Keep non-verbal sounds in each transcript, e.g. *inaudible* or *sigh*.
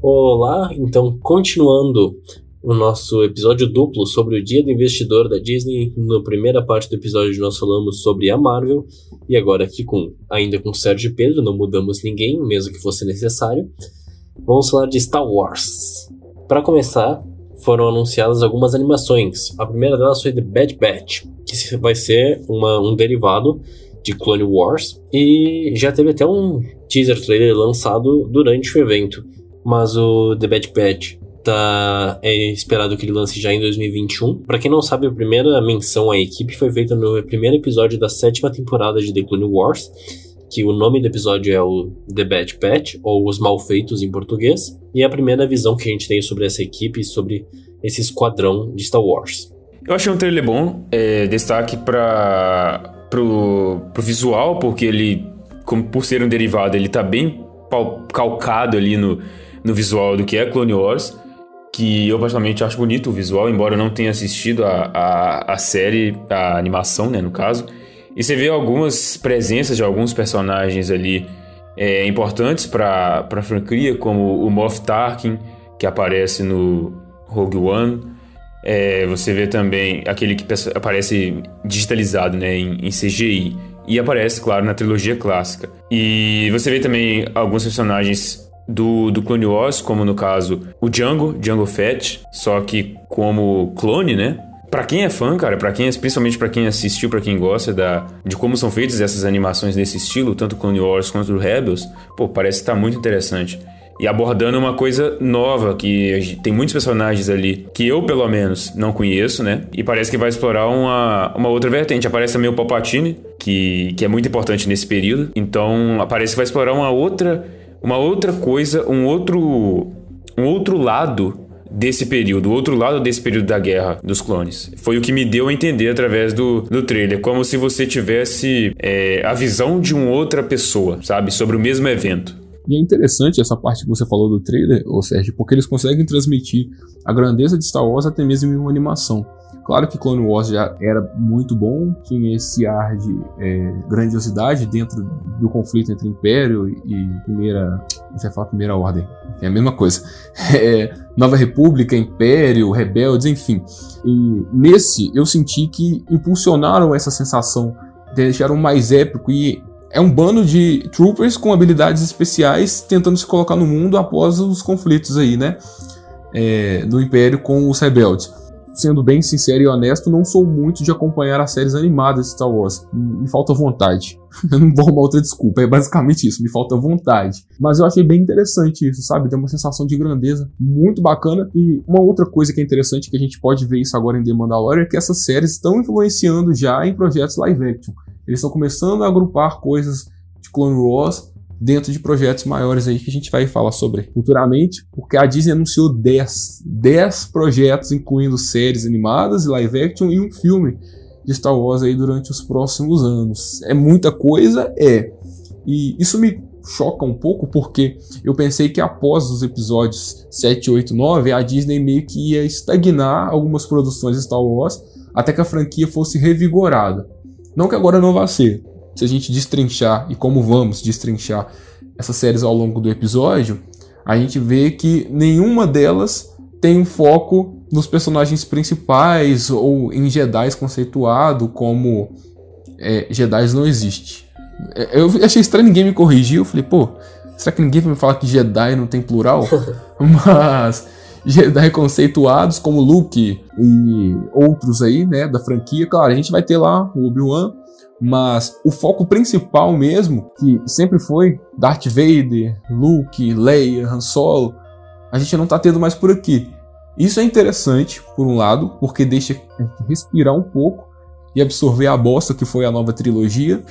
Olá, então continuando o nosso episódio duplo sobre o Dia do Investidor da Disney. Na primeira parte do episódio nós falamos sobre a Marvel e agora aqui com ainda com Sérgio Pedro, não mudamos ninguém, mesmo que fosse necessário. Vamos falar de Star Wars. Para começar, foram anunciadas algumas animações. A primeira delas foi The Bad Batch, que vai ser uma, um derivado de Clone Wars e já teve até um teaser trailer lançado durante o evento. Mas o The Bad Batch tá é esperado que ele lance já em 2021. Para quem não sabe, a primeira menção à equipe foi feita no primeiro episódio da sétima temporada de The Clone Wars, que o nome do episódio é o The Bad Batch ou Os Malfeitos em português, e é a primeira visão que a gente tem sobre essa equipe e sobre esse esquadrão de Star Wars. Eu achei um trailer bom, é, destaque para pro, pro visual, porque ele, como por ser um derivado, ele tá bem calcado ali no, no visual do que é Clone Wars, que eu particularmente acho bonito o visual, embora eu não tenha assistido a, a, a série, a animação, né, no caso. E você vê algumas presenças de alguns personagens ali é, importantes para a franquia, como o Moff Tarkin, que aparece no Rogue One, é, você vê também aquele que aparece digitalizado né, em, em, CGI. E aparece, claro, na trilogia clássica. E você vê também alguns personagens do, do Clone Wars, como no caso o Django, Django Fett, só que como clone, né? Pra quem é fã, cara, para quem, principalmente para quem assistiu, para quem gosta da, de como são feitas essas animações nesse estilo, tanto Clone Wars quanto o Rebels, pô, parece estar tá muito interessante e abordando uma coisa nova, que tem muitos personagens ali que eu, pelo menos, não conheço, né? E parece que vai explorar uma, uma outra vertente. Aparece também o Palpatine, que, que é muito importante nesse período. Então, parece que vai explorar uma outra, uma outra coisa, um outro, um outro lado desse período, o outro lado desse período da guerra dos clones. Foi o que me deu a entender através do, do trailer, como se você tivesse é, a visão de uma outra pessoa, sabe, sobre o mesmo evento. E é interessante essa parte que você falou do trailer, ou Sérgio, porque eles conseguem transmitir a grandeza de Star Wars até mesmo em uma animação. Claro que Clone Wars já era muito bom, tinha esse ar de é, grandiosidade dentro do conflito entre Império e Primeira. Você fala Primeira Ordem, é a mesma coisa. *laughs* É, Nova República, Império, Rebeldes, enfim. E nesse eu senti que impulsionaram essa sensação, deixaram mais épico e é um bando de troopers com habilidades especiais tentando se colocar no mundo após os conflitos aí, né? É, do Império com os rebeldes. Sendo bem sincero e honesto, não sou muito de acompanhar as séries animadas de Star Wars. Me falta vontade. *laughs* Eu não vou arrumar outra desculpa, é basicamente isso, me falta vontade. Mas eu achei bem interessante isso, sabe? Tem uma sensação de grandeza muito bacana. E uma outra coisa que é interessante, que a gente pode ver isso agora em The Mandalorian, é que essas séries estão influenciando já em projetos live action. Eles estão começando a agrupar coisas de Clone Wars dentro de projetos maiores aí que a gente vai falar sobre futuramente, porque a Disney anunciou 10, 10 projetos, incluindo séries animadas live action e um filme de Star Wars aí durante os próximos anos. É muita coisa? É. E isso me choca um pouco porque eu pensei que após os episódios 7, 8, 9, a Disney meio que ia estagnar algumas produções de Star Wars até que a franquia fosse revigorada. Não que agora não vá ser. Se a gente destrinchar, e como vamos destrinchar essas séries ao longo do episódio, a gente vê que nenhuma delas tem um foco nos personagens principais ou em Jedi conceituado como é, Jedi não existe. É, eu achei estranho ninguém me corrigir. Eu falei, pô, será que ninguém vai me falar que Jedi não tem plural? *laughs* Mas *laughs* Jedi conceituados como Luke e outros aí, né, da franquia. Claro, a gente vai ter lá o Obi-Wan, mas o foco principal mesmo, que sempre foi Darth Vader, Luke, Leia, Han Solo, a gente não tá tendo mais por aqui. Isso é interessante, por um lado, porque deixa a gente respirar um pouco e absorver a bosta que foi a nova trilogia,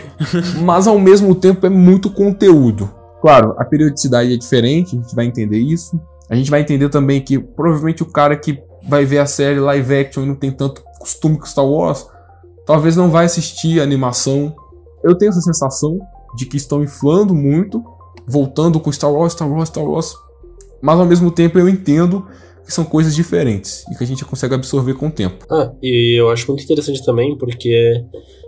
*laughs* mas ao mesmo tempo é muito conteúdo. Claro, a periodicidade é diferente, a gente vai entender isso. A gente vai entender também que provavelmente o cara que vai ver a série live action e não tem tanto costume com Star Wars, talvez não vai assistir a animação. Eu tenho essa sensação de que estão inflando muito, voltando com Star Wars, Star Wars, Star Wars, mas ao mesmo tempo eu entendo que são coisas diferentes e que a gente consegue absorver com o tempo. Ah, e eu acho muito interessante também porque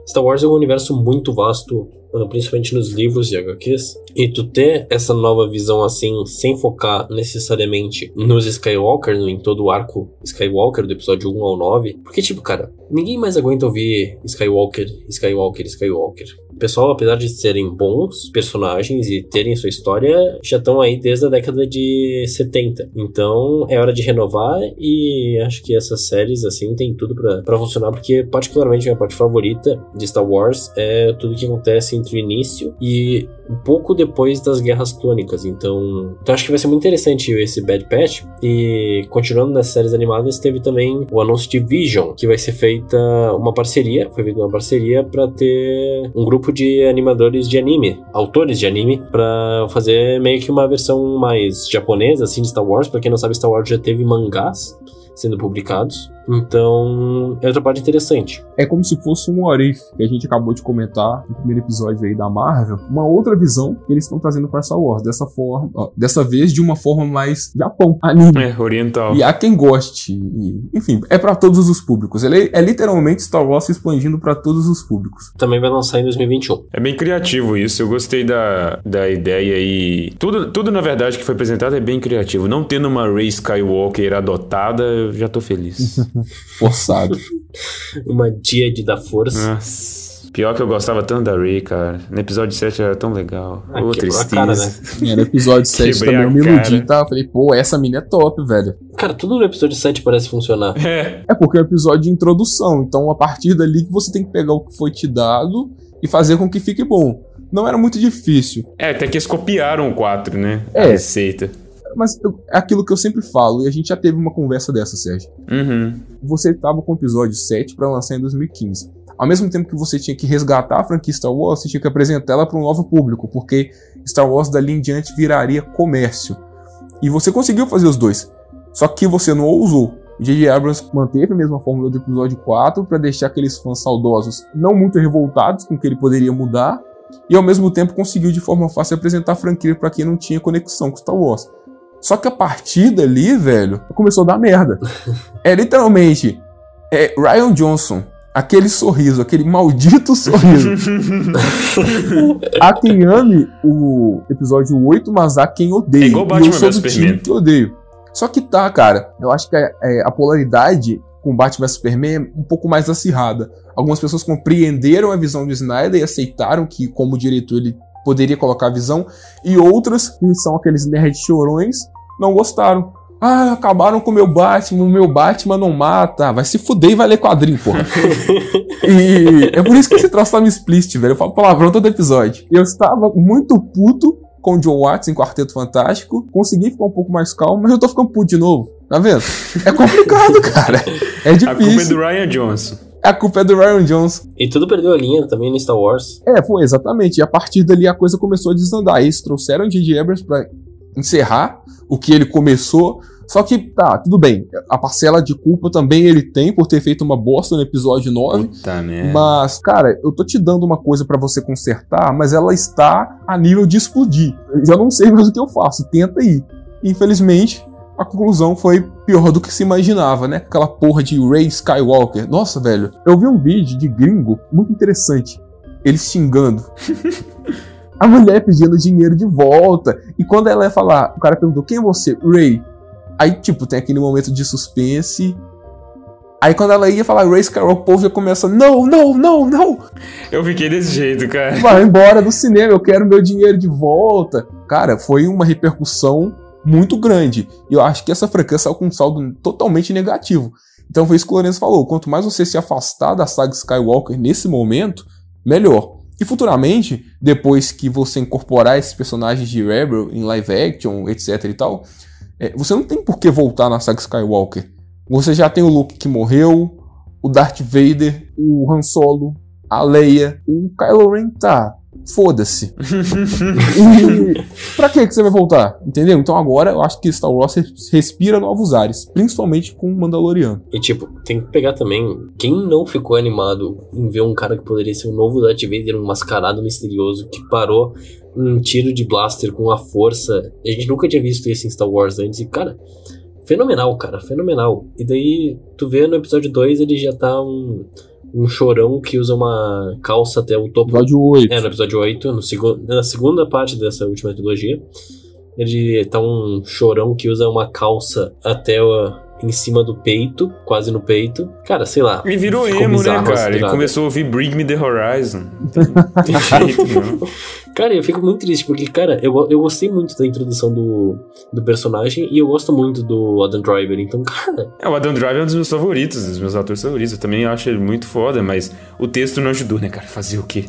Star Wars é um universo muito vasto, ah, principalmente nos livros e HQs. E tu ter essa nova visão assim, sem focar necessariamente nos Skywalker, em todo o arco Skywalker do episódio 1 ao 9. Porque, tipo, cara, ninguém mais aguenta ouvir Skywalker, Skywalker, Skywalker. O pessoal, apesar de serem bons personagens e terem sua história, já estão aí desde a década de 70. Então é hora de renovar e acho que essas séries, assim, tem tudo para funcionar, porque particularmente minha parte favorita de Star Wars é tudo que acontece entre o início e um pouco depois das Guerras Clônicas. Então, então acho que vai ser muito interessante esse Bad Patch. E continuando nas séries animadas, teve também o anúncio de Vision, que vai ser feita uma parceria, foi feita uma parceria para ter um grupo de animadores de anime, autores de anime, para fazer meio que uma versão mais japonesa assim de Star Wars. Para quem não sabe, Star Wars já teve mangás sendo publicados. Então, é outra parte interessante. É como se fosse um Orif, que a gente acabou de comentar no primeiro episódio aí da Marvel. Uma outra visão que eles estão trazendo para Star Wars. Dessa forma, ó, dessa vez de uma forma mais Japão, anime. É, oriental. E há quem goste. E, enfim, é para todos os públicos. Ele é, é literalmente Star Wars se expandindo para todos os públicos. Também vai lançar em 2021. É bem criativo isso. Eu gostei da, da ideia e. Tudo, tudo, na verdade, que foi apresentado é bem criativo. Não tendo uma Rey Skywalker adotada, eu já tô feliz. *laughs* Forçado. *laughs* Uma Díade da Força. Nossa. Pior que eu gostava tanto da Ray, cara. No episódio 7 era tão legal. Ah, Ô, a tristeza. cara, né? É, no episódio 7 Quebrei também eu a me iludi, tá? Eu falei, pô, essa mina é top, velho. Cara, tudo no episódio 7 parece funcionar. É. É porque é um episódio de introdução. Então, a partir dali que você tem que pegar o que foi te dado e fazer com que fique bom. Não era muito difícil. É, até que eles copiaram o 4, né? A É. receita. Mas eu- é aquilo que eu sempre falo, e a gente já teve uma conversa dessa, Sérgio. Uhum. Você tava com o episódio 7 pra lançar em 2015. Ao mesmo tempo que você tinha que resgatar a franquia Star Wars, você tinha que apresentar ela para um novo público, porque Star Wars dali em diante viraria comércio. E você conseguiu fazer os dois. Só que você não ousou. J.J. Abrams manteve a mesma fórmula do episódio 4 para deixar aqueles fãs saudosos não muito revoltados com o que ele poderia mudar, e ao mesmo tempo conseguiu de forma fácil apresentar a franquia para quem não tinha conexão com Star Wars. Só que a partir dali, velho, começou a dar merda. É literalmente é Ryan Johnson, aquele sorriso, aquele maldito *laughs* sorriso. há quem ame o episódio 8, mas há quem odeie. É igual E Batman eu sou do time que odeio. Só que tá, cara, eu acho que a, é, a polaridade com Batman vs Superman é um pouco mais acirrada. Algumas pessoas compreenderam a visão do Snyder e aceitaram que, como diretor, ele poderia colocar a visão, e outras, que são aqueles nerds chorões, não gostaram. Ah, acabaram com o meu Batman, o meu Batman não mata. Vai se fuder e vai ler quadrinho, porra. *laughs* e é por isso que esse troço tá me explicit, velho. Eu falo palavrão todo episódio. Eu estava muito puto com o John Watts em Quarteto Fantástico. Consegui ficar um pouco mais calmo, mas eu tô ficando puto de novo. Tá vendo? É complicado, *laughs* cara. É A culpa é difícil. do Ryan Johnson. A culpa é do Ryan Johnson. E tudo perdeu a linha também no Star Wars. É, foi exatamente. E a partir dali a coisa começou a desandar. Eles trouxeram o J.J. Abrams pra encerrar o que ele começou. Só que, tá, tudo bem. A parcela de culpa também ele tem por ter feito uma bosta no episódio 9. Puta merda. Mas, cara, eu tô te dando uma coisa pra você consertar, mas ela está a nível de explodir. Eu já não sei mais o que eu faço. Tenta aí. Infelizmente, a conclusão foi pior do que se imaginava, né? Aquela porra de Ray Skywalker. Nossa, velho. Eu vi um vídeo de gringo muito interessante. Eles xingando. *laughs* A mulher pedindo dinheiro de volta. E quando ela ia falar, o cara perguntou: quem é você? Ray. Aí, tipo, tem aquele momento de suspense. Aí quando ela ia falar Ray Skywalker, o povo já começa: não, não, não, não. Eu fiquei desse jeito, cara. Vai embora do cinema, eu quero meu dinheiro de volta. Cara, foi uma repercussão muito grande. E eu acho que essa franquia saiu com um saldo totalmente negativo. Então foi isso que o Lourenço falou: quanto mais você se afastar da saga Skywalker nesse momento, melhor. E futuramente, depois que você incorporar esses personagens de Rebel em live action, etc e tal, é, você não tem por que voltar na saga Skywalker. Você já tem o Luke que morreu, o Darth Vader, o Han Solo, a Leia, o Kylo Ren tá. Foda-se. *laughs* Pra que que você vai voltar? Entendeu? Então agora eu acho que Star Wars res- respira novos ares, principalmente com o Mandaloriano. E tipo, tem que pegar também quem não ficou animado em ver um cara que poderia ser um novo Darth Vader, um mascarado misterioso que parou um tiro de blaster com a força. A gente nunca tinha visto isso em Star Wars antes. E, cara, fenomenal, cara, fenomenal. E daí, tu vê no episódio 2 ele já tá um, um chorão que usa uma calça até o topo. Episódio 8. É, no episódio 8, no segu na segunda parte dessa última trilogia. Ele tá um chorão que usa uma calça até o, em cima do peito, quase no peito. Cara, sei lá. Ele virou emo, né, cara? essa Ele começou a ouvir Bring Me The Horizon. *laughs* Tem jeito, não. Cara, eu fico muito triste, porque, cara, eu, eu gostei muito da introdução do, do personagem e eu gosto muito do Adam Driver. Então, cara, É, o Adam Driver é um dos meus favoritos, dos meus atores favoritos. Eu também acho ele muito foda, mas o texto não ajudou, né, cara? Fazer o quê?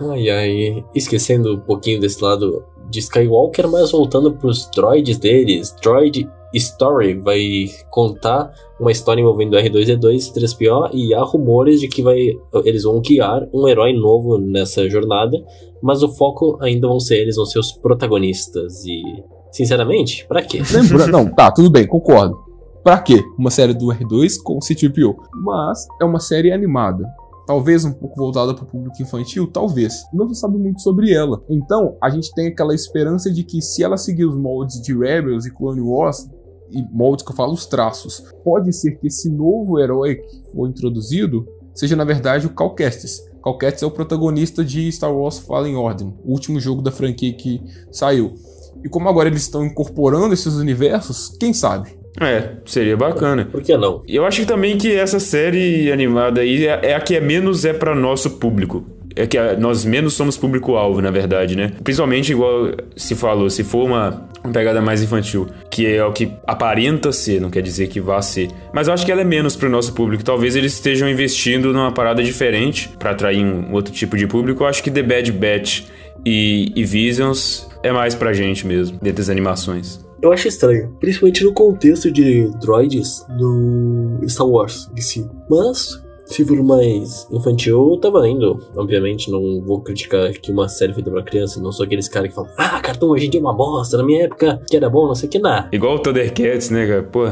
ai ai. Esquecendo um pouquinho desse lado de Skywalker, mas voltando pros droids deles. Droid Story vai contar uma história envolvendo R2D2 e 3PO e há rumores de que vai, eles vão guiar um herói novo nessa jornada, mas o foco ainda vão ser eles, vão ser os protagonistas e, sinceramente, pra quê? *laughs* Lembra? Não, tá, tudo bem, concordo. Pra quê? Uma série do R2 com C-3PO. Mas é uma série animada. Talvez um pouco voltada para o público infantil, talvez. Não se sabe muito sobre ela. Então, a gente tem aquela esperança de que se ela seguir os moldes de Rebels e Clone Wars, e moldes que eu falo os traços, pode ser que esse novo herói que foi introduzido seja na verdade o Cal Kestis. Cal Kestis é o protagonista de Star Wars Fallen Order, o último jogo da franquia que saiu. E como agora eles estão incorporando esses universos, quem sabe? É, seria bacana. Por que não? E eu acho que também que essa série animada aí é, é a que é menos é para nosso público. É que nós menos somos público-alvo, na verdade, né? Principalmente, igual se falou, se for uma, uma pegada mais infantil, que é o que aparenta ser, não quer dizer que vá ser. Mas eu acho que ela é menos pro nosso público. Talvez eles estejam investindo numa parada diferente para atrair um outro tipo de público. Eu acho que The Bad Batch e, e Visions é mais pra gente mesmo, dentro das animações. Eu acho estranho, principalmente no contexto de droids no Star Wars em si. Mas, se for mais infantil, tá valendo. Obviamente, não vou criticar que uma série feita pra criança, não sou aqueles caras que falam, ah, cartão hoje em dia é uma bosta, na minha época que era bom, não sei o que, nada. Igual o Thundercats, né, cara? Pô,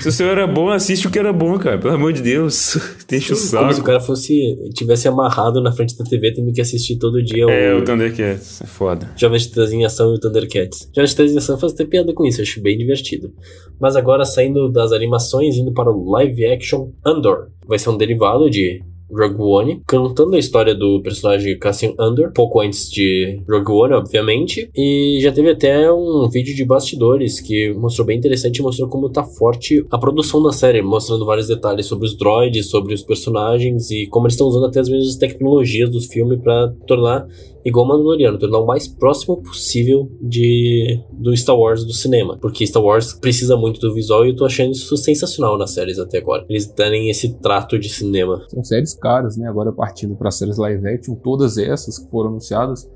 se o seu era bom, assiste o que era bom, cara. Pelo amor de Deus. *laughs* Deixa o Como se o saco. cara fosse, tivesse amarrado na frente da TV, tendo que assistir todo dia É, o o Thundercats. É foda. Jovens Titãs em Ação e o Thundercats. Jovens Titãs em Ação faz até piada com isso, eu acho bem divertido. Mas agora, saindo das animações, indo para o live action Andor. Vai ser um derivado de Rogue One, contando a história do personagem Cassian Andor, pouco antes de Rogue One, obviamente. E já teve até um vídeo de bastidores que mostrou bem interessante mostrou como tá forte a produção da série, mostrando vários detalhes sobre os droids, sobre os personagens e como eles estão usando até as mesmas tecnologias dos filmes para tornar igual Mandaloriano, tornar o mais próximo possível de do Star Wars do cinema. Porque Star Wars precisa muito do visual e eu tô achando isso sensacional nas séries até agora. Eles darem esse trato de cinema. São séries caras, né? Agora partindo para séries live action, todas essas que foram anunciadas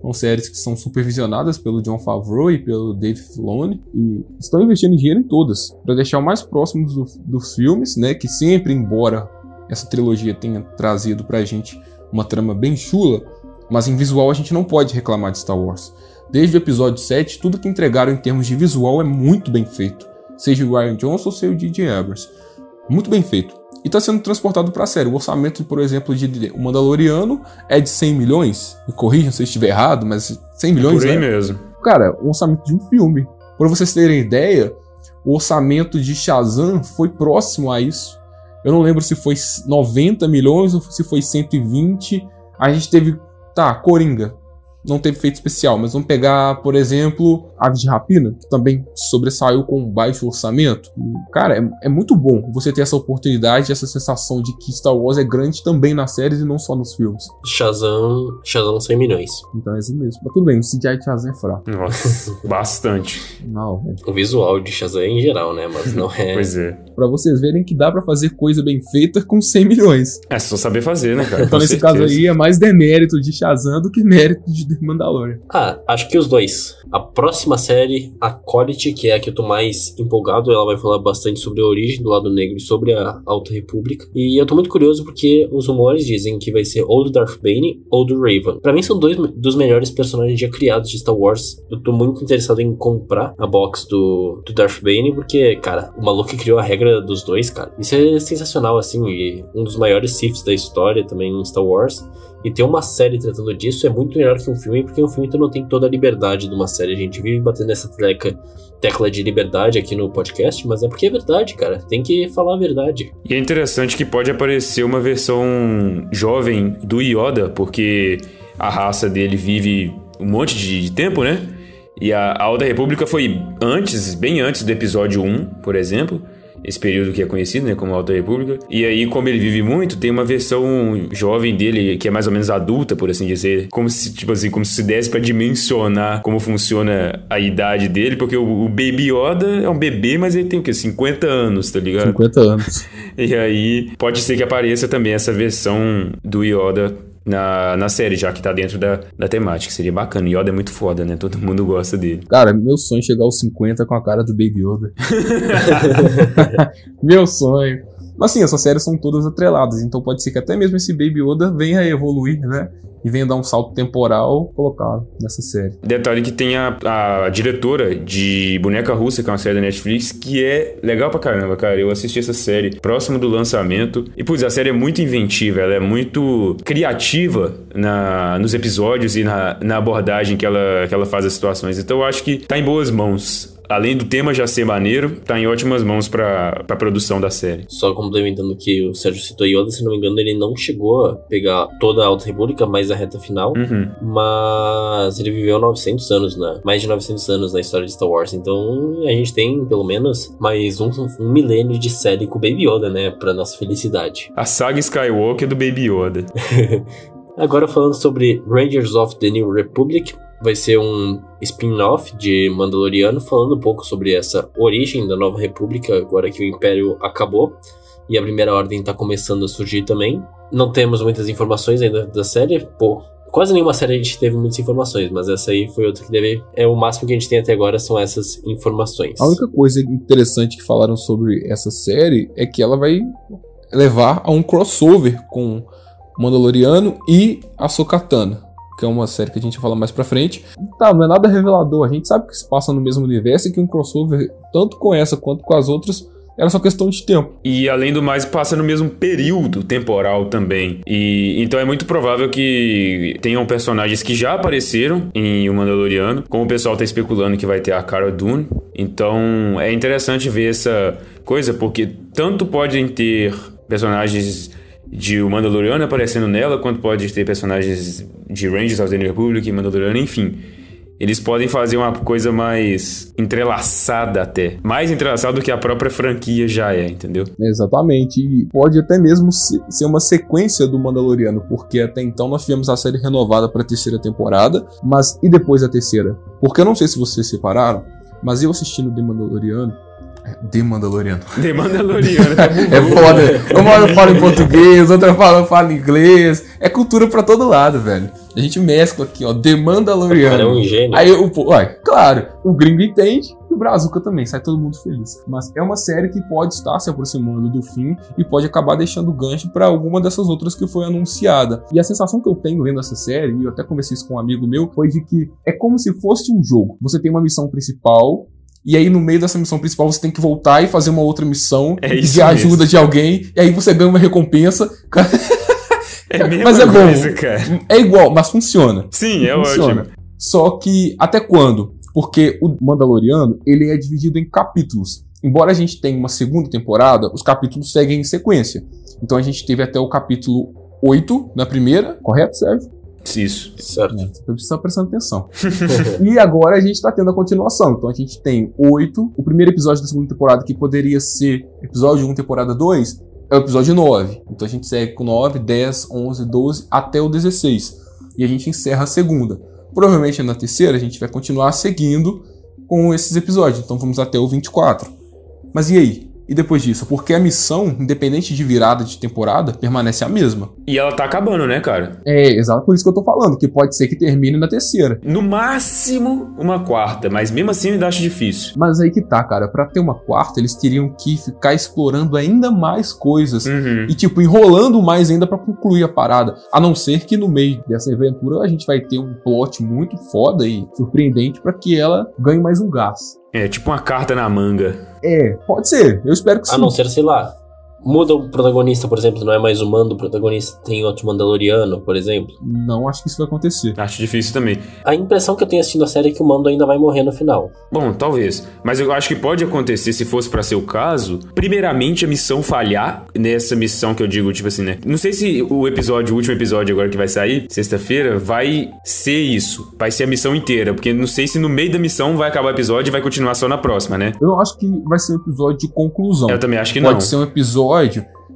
são séries que são supervisionadas pelo John Favreau e pelo Dave Filoni e estão investindo dinheiro em todas para deixar o mais próximo do- dos filmes, né? Que sempre, embora essa trilogia tenha trazido pra gente uma trama bem chula, mas em visual a gente não pode reclamar de Star Wars. Desde o episódio 7, tudo que entregaram em termos de visual é muito bem feito, seja o Ryan Johnson ou seja o DJ Abrams. Muito bem feito. E está sendo transportado para a série. O orçamento, por exemplo, de O Mandaloriano é de 100 milhões. Me corrijam se eu estiver errado, mas 100 milhões Por aí né? mesmo. Cara, o orçamento de um filme. Para vocês terem ideia, o orçamento de Shazam foi próximo a isso. Eu não lembro se foi 90 milhões ou se foi 120. A gente teve. Tá, Coringa. Não teve feito especial, mas vamos pegar, por exemplo, Aves de Rapina, que também sobressaiu com um baixo orçamento. E, cara, é, é muito bom você ter essa oportunidade, essa sensação de que Star Wars é grande também nas séries e não só nos filmes. Shazam, Shazam 100 milhões. Então é isso mesmo. Mas tudo bem, o CGI de Shazam é fraco. Nossa, *laughs* bastante. Não, velho. O visual de Shazam em geral, né? Mas não é. *laughs* Pois é. Pra vocês verem que dá pra fazer coisa bem feita com 100 milhões. É só saber fazer, né, cara? Então, Com nesse certeza. caso aí, é mais demérito de Shazam do que mérito de The Mandalorian. Ah, acho que os dois. A próxima série, a Quality, que é a que eu tô mais empolgado, ela vai falar bastante sobre a origem do lado negro e sobre a Alta República. E eu tô muito curioso porque os rumores dizem que vai ser ou do Darth Bane ou do Raven. Pra mim são dois dos melhores personagens já criados de Star Wars. Eu tô muito interessado em comprar a box do, do Darth Bane porque, cara, o maluco que criou a regra dos dois, cara. Isso é sensacional, assim, e um dos maiores Siths da história também em Star Wars. E ter uma série tratando disso é muito melhor que um filme, porque um filme tu não tem toda a liberdade de uma série. A gente vive batendo essa tecla, tecla de liberdade aqui no podcast, mas é porque é verdade, cara. Tem que falar a verdade. E é interessante que pode aparecer uma versão jovem do Yoda, porque a raça dele vive um monte de tempo, né? E a Alda República foi antes, bem antes do episódio 1, por exemplo esse período que é conhecido, né, como Alta República. E aí, como ele vive muito, tem uma versão jovem dele que é mais ou menos adulta, por assim dizer, como se tipo assim, como se desse para dimensionar como funciona a idade dele, porque o, o, Baby Yoda é um bebê, mas ele tem o quê? 50 anos, tá ligado? 50 anos. *laughs* e aí, pode ser que apareça também essa versão do Yoda na, na série, já que tá dentro da, da temática. Seria bacana. Yoda é muito foda, né? Todo mundo gosta dele. Cara, meu sonho é chegar aos 50 com a cara do Baby Yoda. *laughs* *laughs* meu sonho. Mas sim, essas séries são todas atreladas, então pode ser que até mesmo esse Baby Yoda venha a evoluir, né? E venha dar um salto temporal colocado nessa série. Detalhe que tem a, a diretora de Boneca Russa, que é uma série da Netflix, que é legal pra caramba, cara. Eu assisti essa série próximo do lançamento. E, putz, a série é muito inventiva, ela é muito criativa na, nos episódios e na, na abordagem que ela, que ela faz as situações. Então eu acho que tá em boas mãos além do tema já ser maneiro, tá em ótimas mãos pra, pra produção da série. Só complementando que o Sérgio citou Yoda, se não me engano, ele não chegou a pegar toda a Alta República, mais a reta final, uhum. mas ele viveu 900 anos, né? Mais de 900 anos na história de Star Wars, então a gente tem, pelo menos, mais um, um milênio de série com o Baby Yoda, né? Pra nossa felicidade. A saga Skywalker do Baby Yoda. *laughs* Agora falando sobre Rangers of the New Republic, vai ser um spin-off de Mandaloriano, falando um pouco sobre essa origem da Nova República, agora que o Império acabou e a Primeira Ordem está começando a surgir também. Não temos muitas informações ainda da série, pô. Quase nenhuma série a gente teve muitas informações, mas essa aí foi outra que deve. É o máximo que a gente tem até agora são essas informações. A única coisa interessante que falaram sobre essa série é que ela vai levar a um crossover com Mandaloriano e a Sokatana que é uma série que a gente vai falar mais pra frente. Tá, não é nada revelador. A gente sabe que se passa no mesmo universo e que um crossover, tanto com essa quanto com as outras, era só questão de tempo. E além do mais, passa no mesmo período temporal também. E então é muito provável que tenham personagens que já apareceram em O Mandaloriano, como o pessoal tá especulando que vai ter a Cara Dune. Então é interessante ver essa coisa, porque tanto podem ter personagens de o Mandaloriano aparecendo nela, quanto pode ter personagens de Rangers of the New Republic e Mandaloriano, enfim. Eles podem fazer uma coisa mais entrelaçada até. Mais entrelaçada do que a própria franquia já é, entendeu? Exatamente. E pode até mesmo ser uma sequência do Mandaloriano, porque até então nós tivemos a série renovada para a terceira temporada, mas e depois da terceira? Porque eu não sei se vocês separaram, mas eu assistindo The Mandaloriano, The Mandaloriano. The Mandaloriano. *laughs* é foda. Uma hora eu falo em português, outra eu falo em inglês. É cultura pra todo lado, velho. A gente mescla aqui, ó. The Mandaloriano. O cara é um gênio. Aí, o, ué, claro, o gringo entende e o Brazuca também. Sai todo mundo feliz. Mas é uma série que pode estar se aproximando do fim e pode acabar deixando gancho para alguma dessas outras que foi anunciada. E a sensação que eu tenho vendo essa série, e eu até conversei isso com um amigo meu, foi de que é como se fosse um jogo. Você tem uma missão principal e aí, no meio dessa missão principal, você tem que voltar e fazer uma outra missão é de ajuda mesmo. de alguém. E aí você ganha uma recompensa. *laughs* É mesmo mas é bom. Coisa, é igual, mas funciona. Sim, é funciona. ótimo. Só que até quando? Porque o Mandaloriano, ele é dividido em capítulos. Embora a gente tenha uma segunda temporada, os capítulos seguem em sequência. Então a gente teve até o capítulo 8 na primeira, correto, Sérgio? Isso. Certo. É, você precisa prestando atenção. *laughs* e agora a gente tá tendo a continuação. Então a gente tem oito. O primeiro episódio da segunda temporada, que poderia ser episódio 1, temporada 2, é o episódio 9. Então a gente segue com 9, 10, 11, 12 até o 16. E a gente encerra a segunda. Provavelmente na terceira a gente vai continuar seguindo com esses episódios. Então vamos até o 24. Mas e aí? E depois disso? Porque a missão, independente de virada de temporada, permanece a mesma. E ela tá acabando, né, cara? É, exato por isso que eu tô falando, que pode ser que termine na terceira. No máximo, uma quarta, mas mesmo assim eu ainda acho difícil. Mas aí que tá, cara. Pra ter uma quarta, eles teriam que ficar explorando ainda mais coisas. Uhum. E, tipo, enrolando mais ainda para concluir a parada. A não ser que no meio dessa aventura a gente vai ter um plot muito foda e surpreendente para que ela ganhe mais um gás. É, tipo uma carta na manga. É, pode ser. Eu espero que sim. A não ser, sei lá, muda o protagonista, por exemplo, não é mais o Mando, o protagonista tem outro Mandaloriano, por exemplo. Não acho que isso vai acontecer. Acho difícil também. A impressão que eu tenho assistindo a série é que o Mando ainda vai morrer no final. Bom, talvez. Mas eu acho que pode acontecer, se fosse pra ser o caso, primeiramente a missão falhar, nessa missão que eu digo, tipo assim, né? Não sei se o episódio, o último episódio agora que vai sair, sexta-feira, vai ser isso. Vai ser a missão inteira, porque não sei se no meio da missão vai acabar o episódio e vai continuar só na próxima, né? Eu acho que vai ser um episódio de conclusão. Eu também acho que Pode não. ser um episódio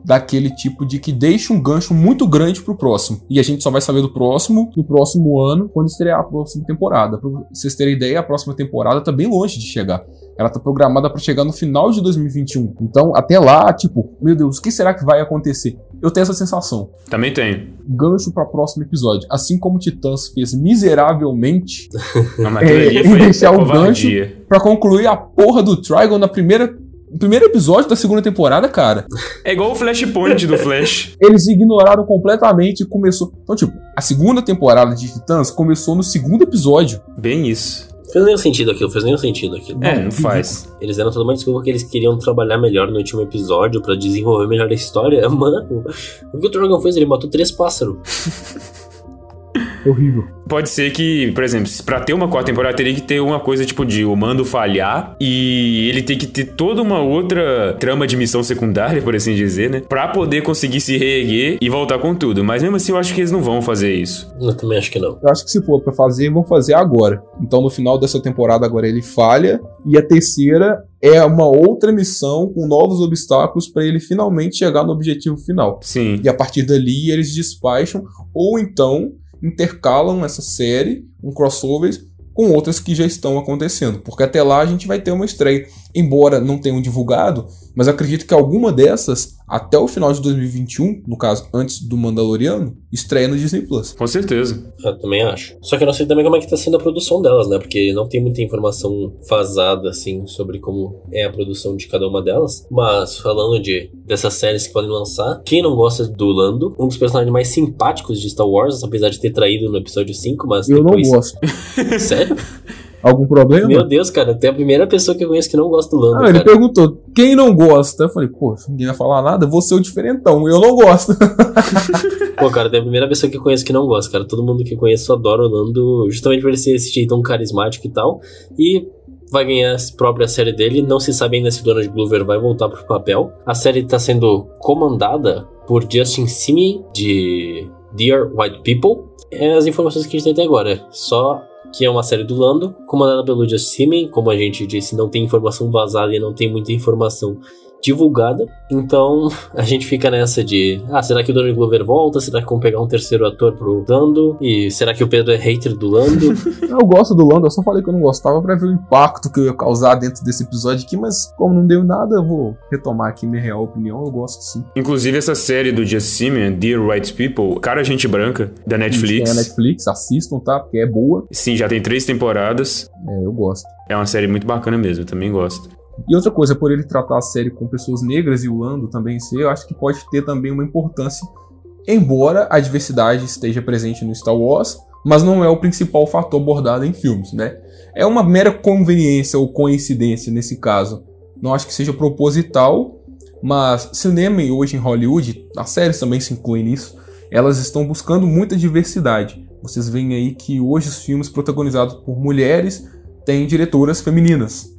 daquele tipo de que deixa um gancho muito grande pro próximo. E a gente só vai saber do próximo no próximo ano, quando estrear a próxima temporada. Pra vocês terem ideia, a próxima temporada tá bem longe de chegar. Ela tá programada para chegar no final de 2021. Então, até lá, tipo, meu Deus, o que será que vai acontecer? Eu tenho essa sensação. Também tem. Gancho para próximo episódio. Assim como Titãs fez miseravelmente Não, mas *laughs* É, foi deixar o covardia. para concluir a porra do Trigon na primeira primeiro episódio da segunda temporada, cara. É igual o Flashpoint do Flash. *laughs* Eles ignoraram completamente e começou. Então, tipo, a segunda temporada de Titãs começou no segundo episódio. Bem isso. Fez nenhum sentido aquilo, fez nenhum sentido aquilo. É, não faz. Eles deram toda uma desculpa que eles queriam trabalhar melhor no último episódio pra desenvolver melhor a história. *laughs* Mano, o que o Dragon fez? Ele matou três pássaros. *laughs* Horrível. Pode ser que, por exemplo, se pra ter uma quarta temporada, teria que ter uma coisa tipo de o mando falhar e ele tem que ter toda uma outra trama de missão secundária, *laughs* por assim dizer, né? Pra poder conseguir se reerguer e voltar com tudo. Mas mesmo assim, eu acho que eles não vão fazer isso. Eu também acho que não. Eu acho que se for pra fazer, vão fazer agora. Então, no final dessa temporada, agora ele falha. E a terceira é uma outra missão com novos obstáculos pra ele finalmente chegar no objetivo final. Sim. E a partir dali eles despacham ou então intercalam essa série, um crossover, com outras que já estão acontecendo. Porque até lá a gente vai ter uma estreia. Embora não tenham divulgado, mas acredito que alguma dessas, até o final de 2021, no caso, antes do Mandaloriano, estreia no Disney Plus. Com certeza. Eu também acho. Só que eu não sei também como é que tá sendo a produção delas, né? Porque não tem muita informação vazada, assim, sobre como é a produção de cada uma delas. Mas, falando de dessas séries que podem lançar, quem não gosta do Lando, um dos personagens mais simpáticos de Star Wars, apesar de ter traído no episódio 5, mas Eu não depois... gosto. Sério? *laughs* Algum problema? Meu Deus, cara, até a primeira pessoa que eu conheço que não gosta do Lando, Ah, ele cara. perguntou, quem não gosta? Eu falei, pô, ninguém vai falar nada, vou ser o diferentão. Eu não gosto. *laughs* Pô, cara, tem a primeira pessoa que eu conheço que não gosta, cara. Todo mundo que eu conheço adora o Lando, justamente por ele ser esse jeitão carismático e tal. E vai ganhar a própria série dele. Não se sabe ainda se Donald Glover vai voltar pro papel. A série tá sendo comandada por Justin Simien, de Dear White People. É as informações que a gente tem até agora. Só que é uma série do Lando, comandada pelo Justin Simien. Como a gente disse, não tem informação vazada e não tem muita informação divulgada. Então *laughs* a gente fica nessa de: ah, será que o Donald Glover volta? Será que vão pegar um terceiro ator pro Lando? E será que o Pedro é hater do Lando? *laughs* Eu gosto do Lando, eu só falei que eu não gostava pra ver o impacto que eu ia causar dentro desse episódio aqui, mas como não deu nada, eu vou retomar aqui minha real opinião, eu gosto sim. Inclusive, essa série do Just Simeon, Dear White People, Cara Gente Branca, da Netflix. A Netflix, assistam, tá? Porque é boa, Sim, já tem três temporadas. é, eu gosto. É uma série muito bacana mesmo, eu também gosto. E outra coisa, por ele tratar a série com pessoas negras e o Lando também ser, eu acho que pode ter também uma importância, embora a diversidade esteja presente no Star Wars, mas não é o principal fator abordado em filmes, né? É uma mera conveniência ou coincidência nesse caso. Não acho que seja proposital, mas cinema e hoje em Hollywood, as séries também se incluem nisso, elas estão buscando muita diversidade. Vocês veem aí que hoje os filmes protagonizados por mulheres têm diretoras femininas.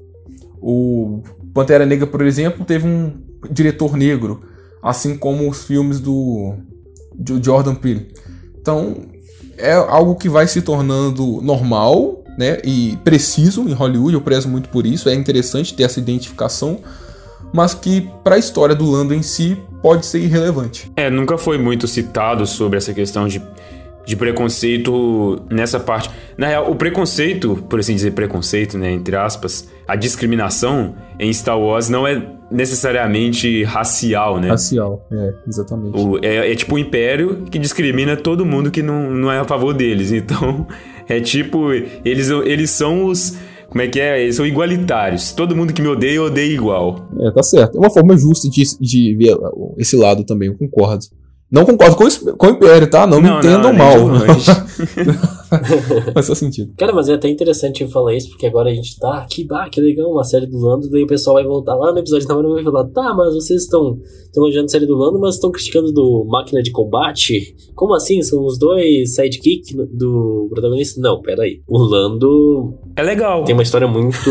O Pantera Negra, por exemplo, teve um diretor negro, assim como os filmes do, do Jordan Peele. Então, é algo que vai se tornando normal, né, e preciso em Hollywood, eu prezo muito por isso, é interessante ter essa identificação, mas que para a história do Lando em si pode ser irrelevante. É, nunca foi muito citado sobre essa questão de, de preconceito nessa parte. Na real, o preconceito, por assim dizer, preconceito, né, entre aspas, a discriminação em Star Wars não é necessariamente racial, né? Racial, é, exatamente. O- é, é tipo o Império que discrimina todo mundo que não, não é a favor deles. *laughs* Então, é tipo, eles, eles são os. Como é que é? Eles são igualitários. Todo mundo que me odeia, odeia igual. É, tá certo. É uma forma justa de, de ver esse lado também, eu concordo. Não concordo com, o- com o Império, tá? Não, me entendam nem mal. de longe. *laughs* Faz só sentido. Cara, mas é até interessante falar isso, porque agora a gente tá aqui, bah, que legal, uma série do Lando, daí o pessoal vai voltar lá no episódio da Marvel e vai falar, tá, mas vocês estão elogiando a série do Lando, mas estão criticando do Máquina de Combate? Como assim? São os dois sidekick do protagonista? Não, peraí. O Lando É legal. tem uma história muito...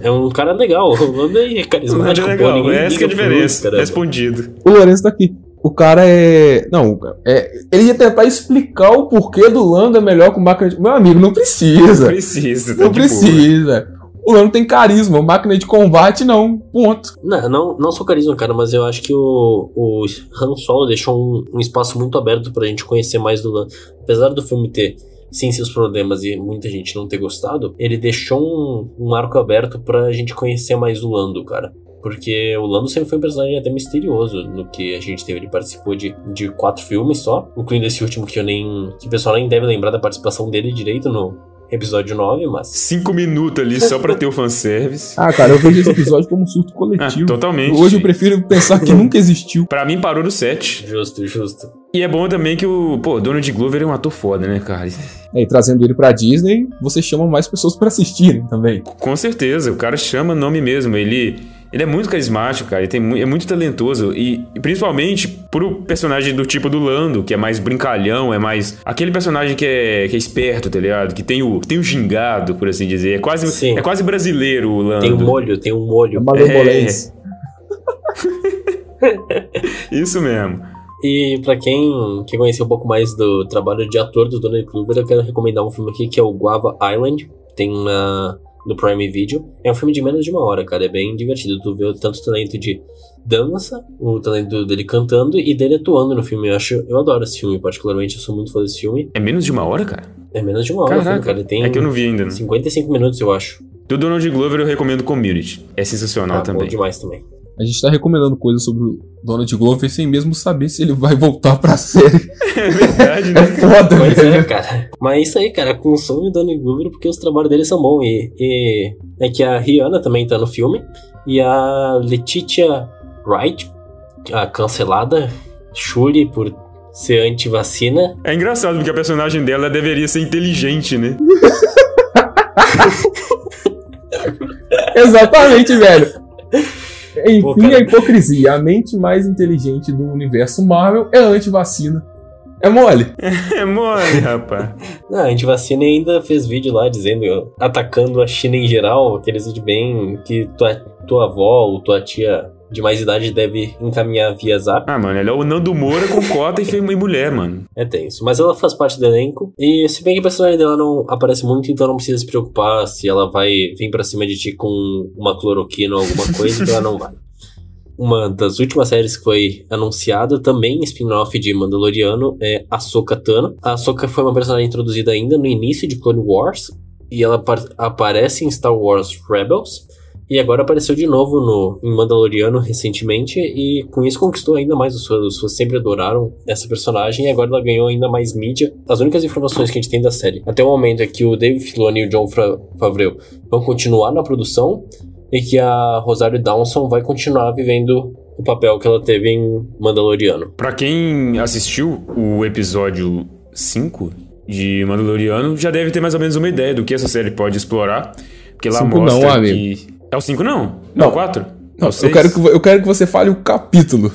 é um cara legal, o Lando é carismático, é pô, legal. ninguém Essa que é a Lando, diferença. Respondido. O Lourenço tá aqui. O cara é. Não, é... ele ia tentar explicar o porquê do Lando é melhor que o máquina de. Meu amigo, não precisa. Precisa, tá Não boa. precisa. O Lando tem carisma, o máquina de combate não. Ponto. Não, não, não só carisma, cara, mas eu acho que o, o Han Solo deixou um, um espaço muito aberto pra gente conhecer mais do Lando. Apesar do filme ter, sim, seus problemas e muita gente não ter gostado, ele deixou um, um arco aberto pra gente conhecer mais do Lando, cara. Porque o Lando sempre foi um personagem até misterioso no que a gente teve. Ele participou de, de quatro filmes só, incluindo esse último que eu nem. que o pessoal nem deve lembrar da participação dele direito no episódio 9, mas. Cinco minutos ali só pra ter o fanservice. Ah, cara, eu vejo esse episódio como um surto Ah, coletivo. totalmente. Hoje eu prefiro pensar que nunca existiu. Pra mim parou no 7. Justo, justo. E é bom também que o, pô, Donald Glover é um ator foda, né, cara? É, e trazendo ele pra Disney, você chama mais pessoas pra assistirem também. Com certeza, o cara chama nome mesmo. Ele, ele é muito carismático, cara. Ele tem, é muito talentoso. E, e principalmente pro personagem do tipo do Lando, que é mais brincalhão, é mais. Aquele personagem que é, que é esperto, tá ligado? Que tem o, tem o gingado, por assim dizer. É quase, Sim. é quase brasileiro o Lando. Tem um molho, tem um molho. Malevolência. *laughs* Isso mesmo. E pra quem quer conhecer um pouco mais do trabalho de ator do Donald Glover, eu quero recomendar um filme aqui que é o Guava Island. Tem na, no Prime Video. É um filme de menos de uma hora, cara. É bem divertido. Tu vê o tanto talento de dança, o talento dele cantando e dele atuando no filme. Eu, acho, eu adoro esse filme, particularmente. Eu sou muito fã desse filme. É menos de uma hora, cara? É menos de uma hora o filme, cara. Ele tem É que eu não vi ainda. Né? 55 minutos, eu acho. Do Donald Glover eu recomendo Community. É sensacional Ah, bom também. demais também. A gente tá recomendando coisas sobre o Donald Glover sem mesmo saber se ele vai voltar pra série. *laughs* É verdade, É né? foda, Pois é, velho. cara. Mas é isso aí, cara. Consome o Donald Glover porque os trabalhos dele são bons. E, e é que a Rihanna também tá no filme. E a Letitia Wright, a cancelada, Shuri por ser anti-vacina. É engraçado porque a personagem dela deveria ser inteligente, né? *laughs* Exatamente, velho. Enfim, Pô, a hipocrisia. A mente mais inteligente do universo Marvel é anti-vacina. É mole. *laughs* É mole, rapaz. Ah, a anti-vacina ainda fez vídeo lá dizendo, atacando a China em geral, aqueles vídeos bem que tua, tua avó ou tua tia de mais idade deve encaminhar via zap. Ah, mano, ela é o Nando Moura com cota e e mulher, mano. É tenso. Mas ela faz parte do elenco. E se bem que a personagem dela não aparece muito, então não precisa se preocupar se ela vai vir pra cima de ti com uma cloroquina ou alguma coisa, que ela não vai. *laughs* Uma das últimas séries que foi anunciada, também spin-off de Mandaloriano, é Ahsoka Tano. A Ahsoka foi uma personagem introduzida ainda no início de Clone Wars. E ela par- aparece em Star Wars Rebels. E agora apareceu de novo no, em Mandaloriano recentemente. E com isso conquistou ainda mais os fãs. Os fãs sempre adoraram essa personagem. E agora ela ganhou ainda mais mídia. As únicas informações que a gente tem da série até o momento é que o Dave Filoni e o John Fra- Favreau vão continuar na produção. E que a Rosário Dawson vai continuar vivendo o papel que ela teve em Mandaloriano. Pra quem assistiu o episódio 5 de Mandaloriano, já deve ter mais ou menos uma ideia do que essa série pode explorar. Porque lá Cinco não, mostra amigo. que. É o 5 não? Não. É o 4? Não, eu, quero que, eu quero que você fale o capítulo.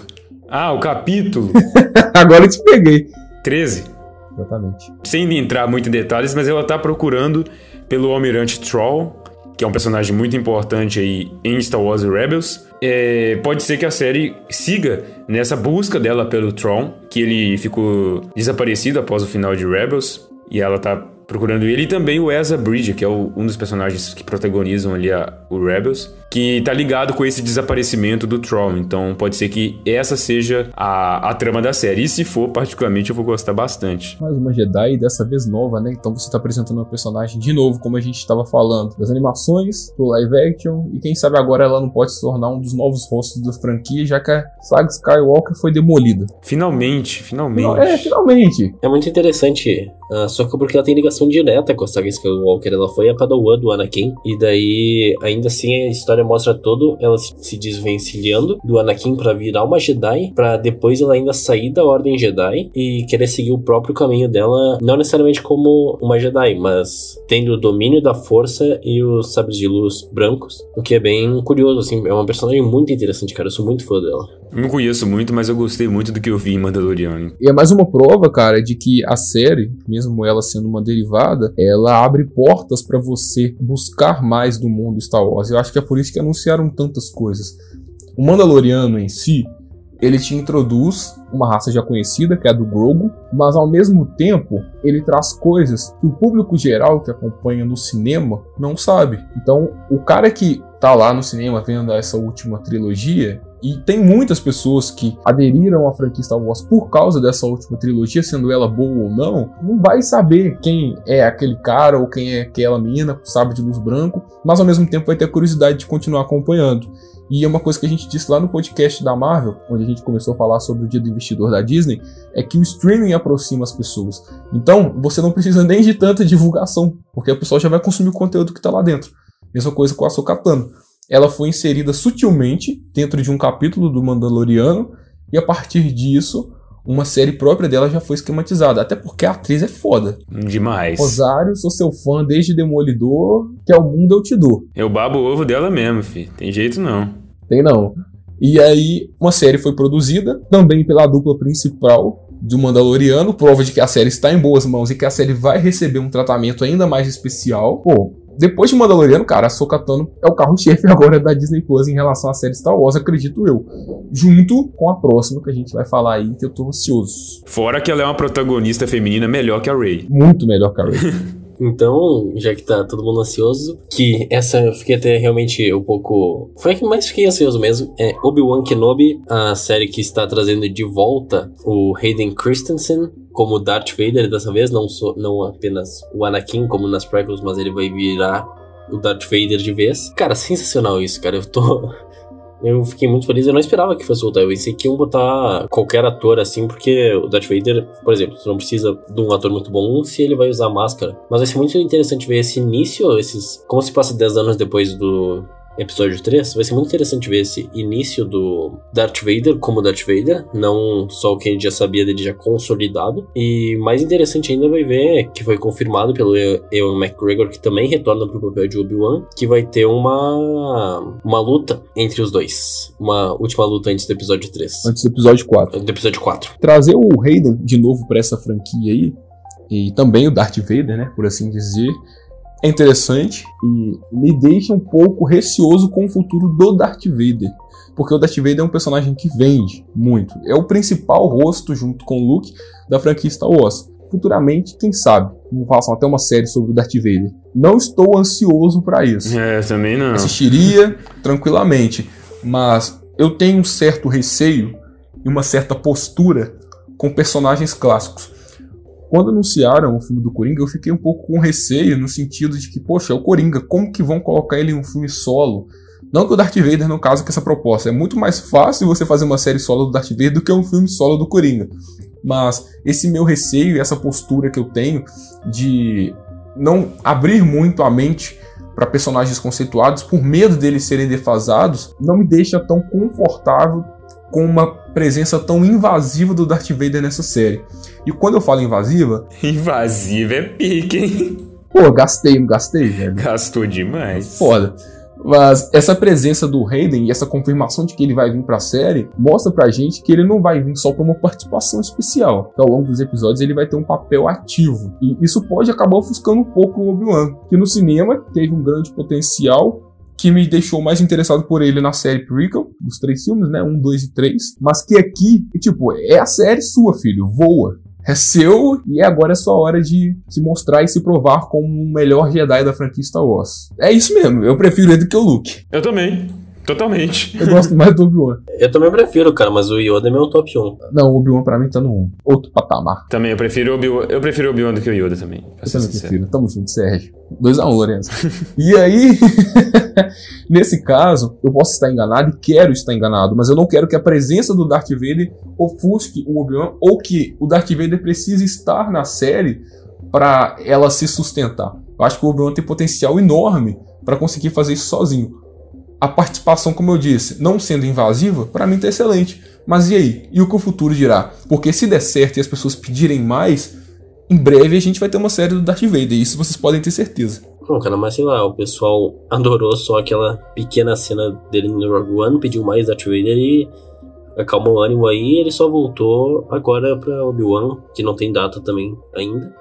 Ah, o capítulo *laughs* Agora eu te peguei. 13. Exatamente. Sem entrar muito em detalhes, mas ela tá procurando pelo Almirante Troll, que é um personagem muito importante aí em Star Wars Rebels. É, pode ser que a série siga nessa busca dela pelo Tron, que ele ficou desaparecido após o final de Rebels, e ela tá procurando ele, e também o Ezra Bridger, que é o- um dos personagens que protagonizam ali a- o Rebels, que tá ligado com esse desaparecimento do Tron. Então pode ser que essa seja a, a trama da série. E se for, particularmente, eu vou gostar bastante. Mais uma Jedi, dessa vez nova, né? Então você tá apresentando uma personagem de novo, como a gente estava falando, das animações pro live action. E quem sabe agora ela não pode se tornar um dos novos rostos da franquia, já que a saga Skywalker foi demolida. Finalmente, finalmente. Não, é, finalmente. É muito interessante Uh, só que porque ela tem ligação direta com a saga Skywalker. Ela foi a padawan do Anakin. E daí, ainda assim, a história mostra todo ela se desvencilhando do Anakin para virar uma Jedi. para depois ela ainda sair da Ordem Jedi e querer seguir o próprio caminho dela. Não necessariamente como uma Jedi, mas tendo o domínio da força e os sabres de luz brancos. O que é bem curioso, assim. É uma personagem muito interessante, cara. Eu sou muito fã dela. Não conheço muito, mas eu gostei muito do que eu vi em Mandalorian. E é mais uma prova, cara, de que a série, mesmo ela sendo uma derivada, ela abre portas para você buscar mais do mundo Star Wars. Eu acho que é por isso que anunciaram tantas coisas. O Mandaloriano em si, ele te introduz uma raça já conhecida, que é a do Grogu, mas ao mesmo tempo ele traz coisas que o público geral que acompanha no cinema não sabe. Então, o cara que tá lá no cinema vendo essa última trilogia, e tem muitas pessoas que aderiram à franquia Star Wars por causa dessa última trilogia, sendo ela boa ou não, não vai saber quem é aquele cara ou quem é aquela menina com sabre de luz branco, mas ao mesmo tempo vai ter curiosidade de continuar acompanhando. E é uma coisa que a gente disse lá no podcast da Marvel, onde a gente começou a falar sobre o dia do investidor da Disney, é que o streaming aproxima as pessoas. Então, você não precisa nem de tanta divulgação, porque o pessoal já vai consumir o conteúdo que está lá dentro. Mesma coisa com a Sokatano ela foi inserida sutilmente dentro de um capítulo do Mandaloriano e a partir disso uma série própria dela já foi esquematizada. Até porque a atriz é foda. Demais. Rosário, sou seu fã desde Demolidor, que é o mundo eu te dou. Eu babo o ovo dela mesmo, fi. Tem jeito não. Tem não. E aí, uma série foi produzida, também pela dupla principal do Mandaloriano, prova de que a série está em boas mãos e que a série vai receber um tratamento ainda mais especial. Pô, depois de Mandaloriano, cara, a Sokatano é o carro-chefe *laughs* agora da Disney Plus em relação à série Star Wars, acredito eu. Junto com a próxima que a gente vai falar aí, que eu tô ansioso. Fora que ela é uma protagonista feminina melhor que a Rey. Muito melhor que a Rey. *laughs* Então, já que tá todo mundo ansioso, que essa eu fiquei até realmente um pouco. Foi a que mais fiquei ansioso mesmo. É Obi-Wan Kenobi, a série que está trazendo de volta o Hayden Christensen como Darth Vader dessa vez, não, so, não apenas o Anakin como nas prequels, mas ele vai virar o Darth Vader de vez. Cara, sensacional isso, cara. Eu tô. Eu fiquei muito feliz, eu não esperava que fosse voltar. Eu pensei que iam botar qualquer ator assim, porque o Darth Vader, por exemplo, não precisa de um ator muito bom se ele vai usar máscara. Mas vai ser muito interessante ver esse início, esses. Como se passa 10 anos depois do, episódio 3, vai ser muito interessante ver esse início do Darth Vader como Darth Vader, não só o que a gente já sabia dele já consolidado. E mais interessante ainda vai ver que foi confirmado pelo Ewan McGregor, que também retorna pro papel de Obi-Wan, que vai ter uma, uma luta entre os dois. Uma última luta antes do episódio 3. Antes do episódio 4. Do episódio 4. Trazer o Hayden de novo para essa franquia aí, e também o Darth Vader, né, por assim dizer, é interessante e me deixa um pouco receoso com o futuro do Darth Vader. Porque o Darth Vader é um personagem que vende muito. É o principal rosto, junto com o Luke, da franquia Star Wars. Futuramente, quem sabe, façam até uma série sobre o Darth Vader. Não estou ansioso para isso. É, também não. Assistiria tranquilamente. Mas eu tenho um certo receio e uma certa postura com personagens clássicos. Quando anunciaram o filme do Coringa, eu fiquei um pouco com receio, no sentido de que, poxa, é o Coringa, como que vão colocar ele em um filme solo? Não que o Darth Vader, no caso, que essa proposta. É muito mais fácil você fazer uma série solo do Darth Vader do que um filme solo do Coringa. Mas esse meu receio, essa postura que eu tenho de não abrir muito a mente para personagens conceituados por medo deles serem defasados, não me deixa tão confortável com uma presença tão invasiva do Darth Vader nessa série. E quando eu falo invasiva. Invasiva é pique, hein? Pô, gastei, gastei, velho. Gastou demais. Foda. Mas essa presença do Hayden e essa confirmação de que ele vai vir pra série mostra pra gente que ele não vai vir só com uma participação especial. Que ao longo dos episódios ele vai ter um papel ativo. E isso pode acabar ofuscando um pouco o Obi-Wan, que no cinema teve um grande potencial que me deixou mais interessado por ele na série Prequel, dos três filmes, né? Um, dois e três. Mas que aqui, tipo, é a série sua, filho. Voa. É seu e agora é sua hora de se mostrar e se provar como o melhor Jedi da franquia Star Wars. É isso mesmo, eu prefiro ele do que o Luke. Eu também. Totalmente. Eu gosto mais do Obi-Wan. Eu também prefiro, cara, mas o Yoda é meu top 1. Não, o Obi-Wan pra mim tá no outro patamar. Também, eu prefiro o Obi-Wan, eu prefiro o Obi-Wan do que o Yoda também. Eu também prefiro. Tamo junto, Sérgio. 2x1, um, Lourenço. *laughs* e aí, *laughs* nesse caso, eu posso estar enganado e quero estar enganado, mas eu não quero que a presença do Darth Vader ofusque o Obi-Wan ou que o Darth Vader precise estar na série para ela se sustentar. Eu acho que o Obi-Wan tem potencial enorme para conseguir fazer isso sozinho. A participação, como eu disse, não sendo invasiva, para mim tá excelente. Mas e aí? E o que o futuro dirá? Porque se der certo e as pessoas pedirem mais, em breve a gente vai ter uma série do Darth Vader, isso vocês podem ter certeza. Não, cara, mas sei lá, o pessoal *laughs* adorou só aquela pequena cena dele no Rogue One, pediu mais Darth Vader e acalmou o ânimo aí, ele só voltou agora pra Obi-Wan, que não tem data também ainda.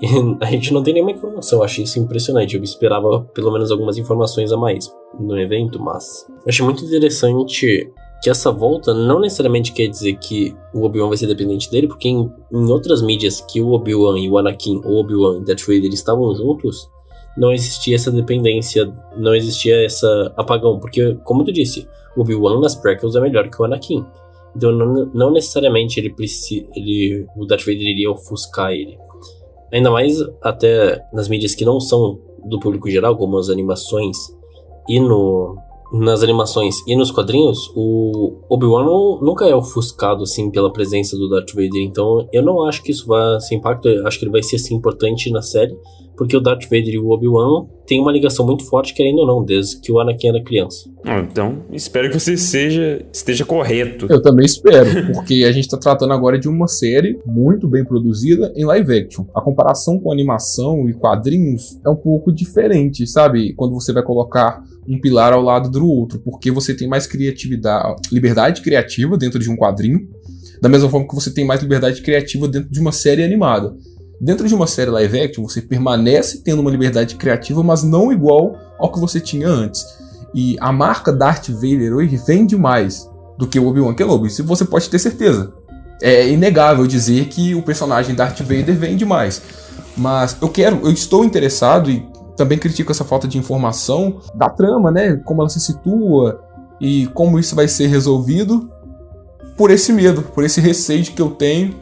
*laughs* A gente não tem nenhuma informação, eu achei isso impressionante. Eu esperava pelo menos algumas informações a mais no evento, mas eu achei muito interessante que essa volta não necessariamente quer dizer que o Obi-Wan vai ser dependente dele, porque em, em outras mídias que o Obi-Wan e o Anakin, o Obi-Wan e Darth Vader estavam juntos, não existia essa dependência, não existia essa apagão, porque, como tu disse, o Obi-Wan nas prequels é melhor que o Anakin. Então não, não necessariamente ele precisa, ele, o Darth Vader iria ofuscar ele. Ainda mais até nas mídias que não são do público geral, como as animações e no nas animações e nos quadrinhos, o Obi-Wan nunca é ofuscado assim pela presença do Darth Vader, então eu não acho que isso vai ser impacto, eu acho que ele vai ser assim importante na série, porque o Darth Vader e o Obi-Wan têm uma ligação muito forte, querendo ou não, desde que o Anakin era criança. Ah, então, espero que você seja, esteja correto. Eu também espero, porque a gente está tratando agora de uma série muito bem produzida em live action. A comparação com animação e quadrinhos é um pouco diferente, sabe? Quando você vai colocar um pilar ao lado do outro, porque você tem mais criatividade, liberdade criativa dentro de um quadrinho, da mesma forma que você tem mais liberdade criativa dentro de uma série animada. Dentro de uma série live action, você permanece tendo uma liberdade criativa, mas não igual ao que você tinha antes. E a marca Darth Vader hoje vende mais do que o Obi-Wan Kenobi, isso você pode ter certeza. É inegável dizer que o personagem Darth Vader vende mais. Mas eu quero, eu estou interessado e também critico essa falta de informação da trama, né? Como ela se situa e como isso vai ser resolvido por esse medo, por esse receio que eu tenho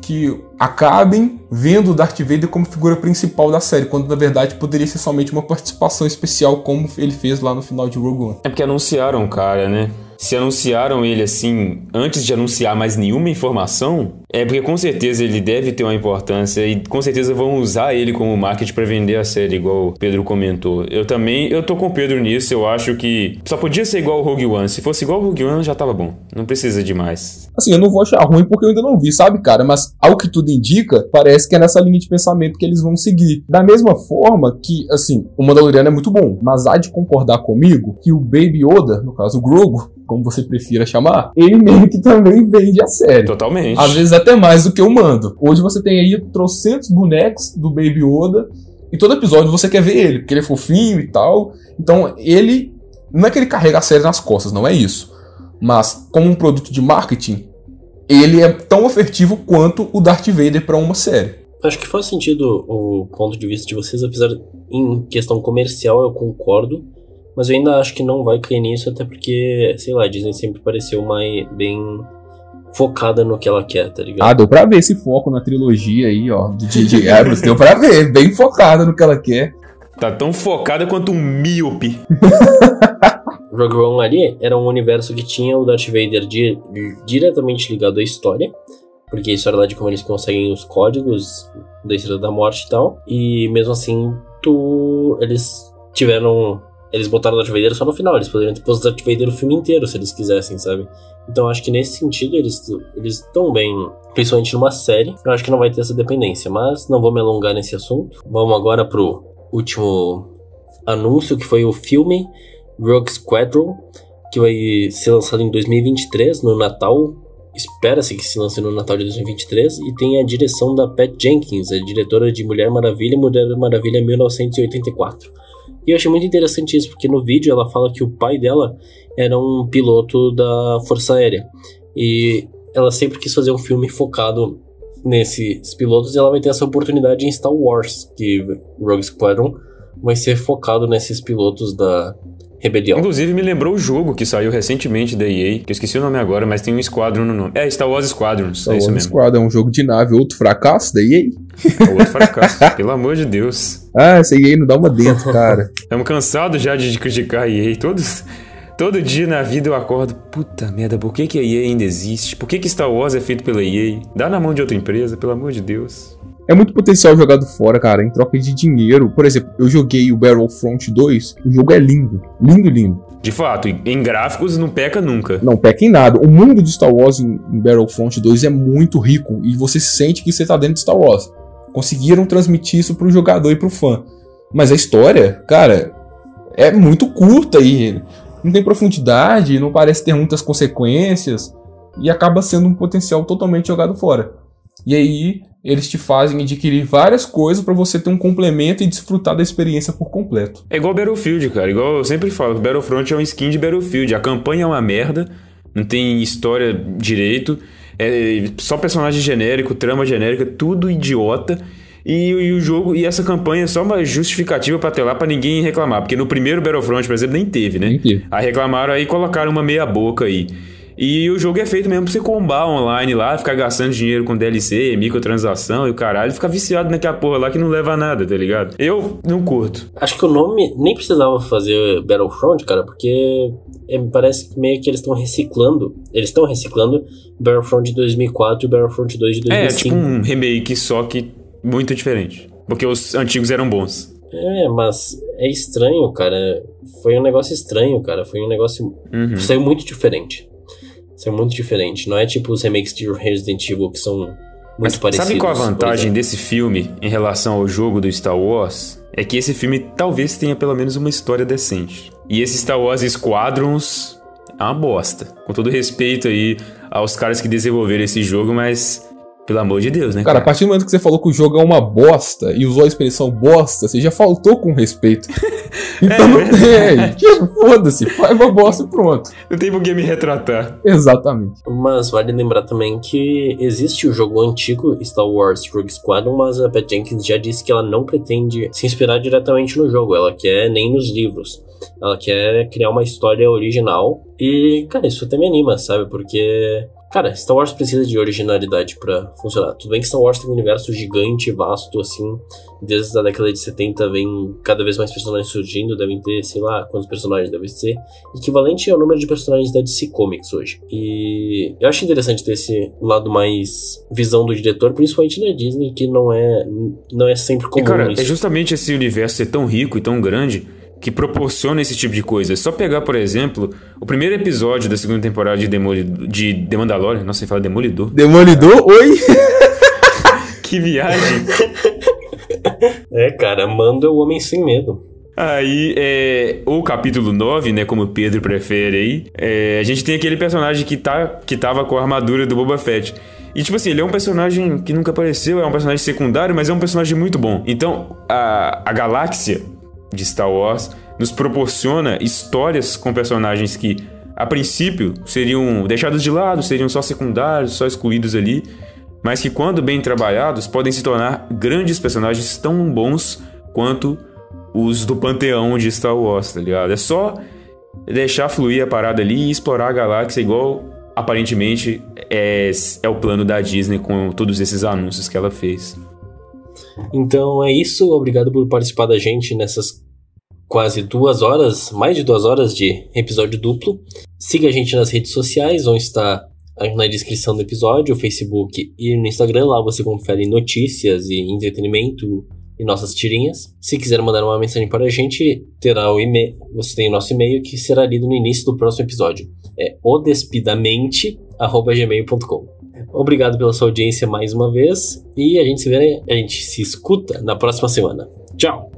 que acabem vendo o Darth Vader como figura principal da série, quando na verdade poderia ser somente uma participação especial como ele fez lá no final de Rogue One. É porque anunciaram cara, né? se anunciaram ele assim antes de anunciar mais nenhuma informação, é porque com certeza ele deve ter uma importância e com certeza vão usar ele como marketing para vender a série, igual o Pedro comentou. Eu também, eu tô com o Pedro nisso, eu acho que só podia ser igual o Rogue One. Se fosse igual o Rogue One, já tava bom. Não precisa de mais. Assim, eu não vou achar ruim porque eu ainda não vi, sabe, cara? Mas ao que tudo indica, parece que é nessa linha de pensamento que eles vão seguir. Da mesma forma que, assim, o Mandaloriano é muito bom, mas há de concordar comigo que o Baby Yoda, no caso o Grogu, como você prefira chamar, ele meio que também vende a série. Totalmente. Às vezes até mais do que o mando. Hoje você tem aí trocentos bonecos do Baby Yoda, e todo episódio você quer ver ele, porque ele é fofinho e tal. Então ele. Não é que ele carrega a série nas costas, não é isso. Mas, como um produto de marketing, ele é tão ofertivo quanto o Darth Vader para uma série. Acho que faz sentido o ponto de vista de vocês, apesar em questão comercial eu concordo. Mas eu ainda acho que não vai cair nisso, até porque, sei lá, Disney sempre pareceu mais bem focada no que ela quer, tá ligado? Ah, deu pra ver esse foco na trilogia aí, ó, do J.J. Abrams, deu pra ver, bem focada no que ela quer. Tá tão focada quanto um míope. *laughs* Rogue One ali era um universo que tinha o Darth Vader di diretamente ligado à história, porque a história lá de como eles conseguem os códigos da Estrela da Morte e tal, e mesmo assim, tu, eles tiveram eles botaram o Darth Vader só no final, eles poderiam ter posto o Darth Vader o filme inteiro se eles quisessem, sabe? Então acho que nesse sentido eles estão bem, principalmente numa série. Eu acho que não vai ter essa dependência, mas não vou me alongar nesse assunto. Vamos agora pro último anúncio que foi o filme Rogue Squadron, que vai ser lançado em 2023 no Natal. Espera-se que se lance no Natal de 2023 e tem a direção da Pat Jenkins, a diretora de Mulher Maravilha, Mulher Maravilha 1984. E eu achei muito interessante isso, porque no vídeo ela fala que o pai dela era um piloto da Força Aérea. E ela sempre quis fazer um filme focado nesses pilotos e ela vai ter essa oportunidade em Star Wars, que Rogue Squadron vai ser focado nesses pilotos da Rebelião. Inclusive me lembrou o jogo que saiu recentemente da EA, que eu esqueci o nome agora, mas tem um Squadron no nome. É, Star Wars Squadrons, Star é isso Wars mesmo. Squadron é um jogo de nave, outro fracasso da EA. Outro fracasso, *laughs* pelo amor de Deus. Ah, essa EA não dá uma dentro, cara. *laughs* Estamos cansados já de criticar a EA. Todos, todo dia na vida eu acordo, puta merda, por que, que a EA ainda existe? Por que, que Star Wars é feito pela EA? Dá na mão de outra empresa, pelo amor de Deus. É muito potencial jogado fora, cara, em troca de dinheiro. Por exemplo, eu joguei o Battlefront 2, o jogo é lindo. Lindo, lindo. De fato, em gráficos não peca nunca. Não peca em nada. O mundo de Star Wars em, Battlefront 2 é muito rico e você sente que você tá dentro de Star Wars. Conseguiram transmitir isso pro jogador e pro fã. Mas a história, cara, é muito curta e não tem profundidade, não parece ter muitas consequências e acaba sendo um potencial totalmente jogado fora. E aí eles te fazem adquirir várias coisas para você ter um complemento e desfrutar da experiência por completo. É igual Battlefield, cara. Igual eu sempre falo, Battlefront é um skin de Battlefield. A campanha é uma merda, não tem história direito, é só personagem genérico, trama genérica, tudo idiota. E, e, o jogo e essa campanha é só uma justificativa para ter lá para ninguém reclamar, porque no primeiro Battlefront, por exemplo, nem teve, né? Nem teve. Aí reclamaram aí colocaram uma meia boca aí. E o jogo é feito mesmo pra você combar online lá, ficar gastando dinheiro com DLC, microtransação e o caralho, ficar viciado naquela porra lá que não leva a nada, tá ligado? Eu não curto. Acho que o nome nem precisava fazer Battlefront, cara, porque é, me parece que meio que eles estão reciclando. Eles estão reciclando Battlefront de 2004 e Battlefront 2 de 2005. É, tipo um remake, só que muito diferente. Porque os antigos eram bons. É, mas é estranho, cara. Foi um negócio estranho, cara. Foi um negócio. Uhum. Saiu muito diferente. Saiu muito diferente. Não é tipo os remakes de Resident Evil que são muito Mas parecidos. Sabe qual a vantagem desse filme em relação ao jogo do Star Wars? É que esse filme talvez tenha pelo menos uma história decente. E esse Star Wars Squadrons é uma bosta. Com todo respeito aí aos caras que desenvolveram esse jogo, mas pelo amor de Deus, né? Cara, a partir do momento que você falou que o jogo é uma bosta e usou a expressão bosta, você já faltou com respeito. *laughs* Então *laughs* não tem. Tipo, foda-se, faz uma bosta e pronto. Não tem por que me retratar. Exatamente. Mas vale lembrar também que existe o jogo antigo Star Wars Rogue Squadron, mas a Pat Jenkins já disse que ela não pretende se inspirar diretamente no jogo, ela quer nem nos livros. Ela quer criar uma história original. E, cara, isso até me anima, sabe? Porque Cara, Star Wars precisa de originalidade pra funcionar. Tudo bem que Star Wars tem um universo gigante, vasto, assim. Desde a década de 70 vem cada vez mais personagens surgindo. Devem ter, sei lá, quantos personagens devem ser. Equivalente ao número de personagens da DC Comics hoje. E eu acho interessante ter esse lado mais visão do diretor, principalmente na Disney, que não é, não é sempre comum E cara, isso. é justamente esse universo ser tão rico e tão grande que proporciona esse tipo de coisa. É só pegar, por exemplo, o primeiro episódio da segunda temporada de, Demoli de The Mandalorian. Nossa, você fala Demolidor. Demolidor, oi? *laughs* Que viagem! É, cara, Mando é o homem sem medo. Aí, é, o capítulo 9, né, como o Pedro prefere aí, é, a gente tem aquele personagem que, tá, que tava com a armadura do Boba Fett. E, tipo assim, ele é um personagem que nunca apareceu, é um personagem secundário, mas é um personagem muito bom. Então, a, a galáxia de Star Wars nos proporciona histórias com personagens que, a princípio, seriam deixados de lado, seriam só secundários, só excluídos ali, mas que, quando bem trabalhados, podem se tornar grandes personagens tão bons quanto os do panteão de Star Wars, tá ligado? É só deixar fluir a parada ali e explorar a galáxia igual aparentemente é, é o plano da Disney com todos esses anúncios que ela fez. Então é isso, obrigado por participar da gente nessas quase duas horas, mais de duas horas de episódio duplo. Siga a gente nas redes sociais, onde está na descrição do episódio, Facebook e no Instagram. Lá você confere notícias e entretenimento e nossas tirinhas. Se quiser mandar uma mensagem para a gente, terá o e-mail. Você tem o nosso e-mail que será lido no início do próximo episódio. É odespidamente@gmail.com. Obrigado pela sua audiência mais uma vez e a gente se vê, a gente se escuta na próxima semana. Tchau.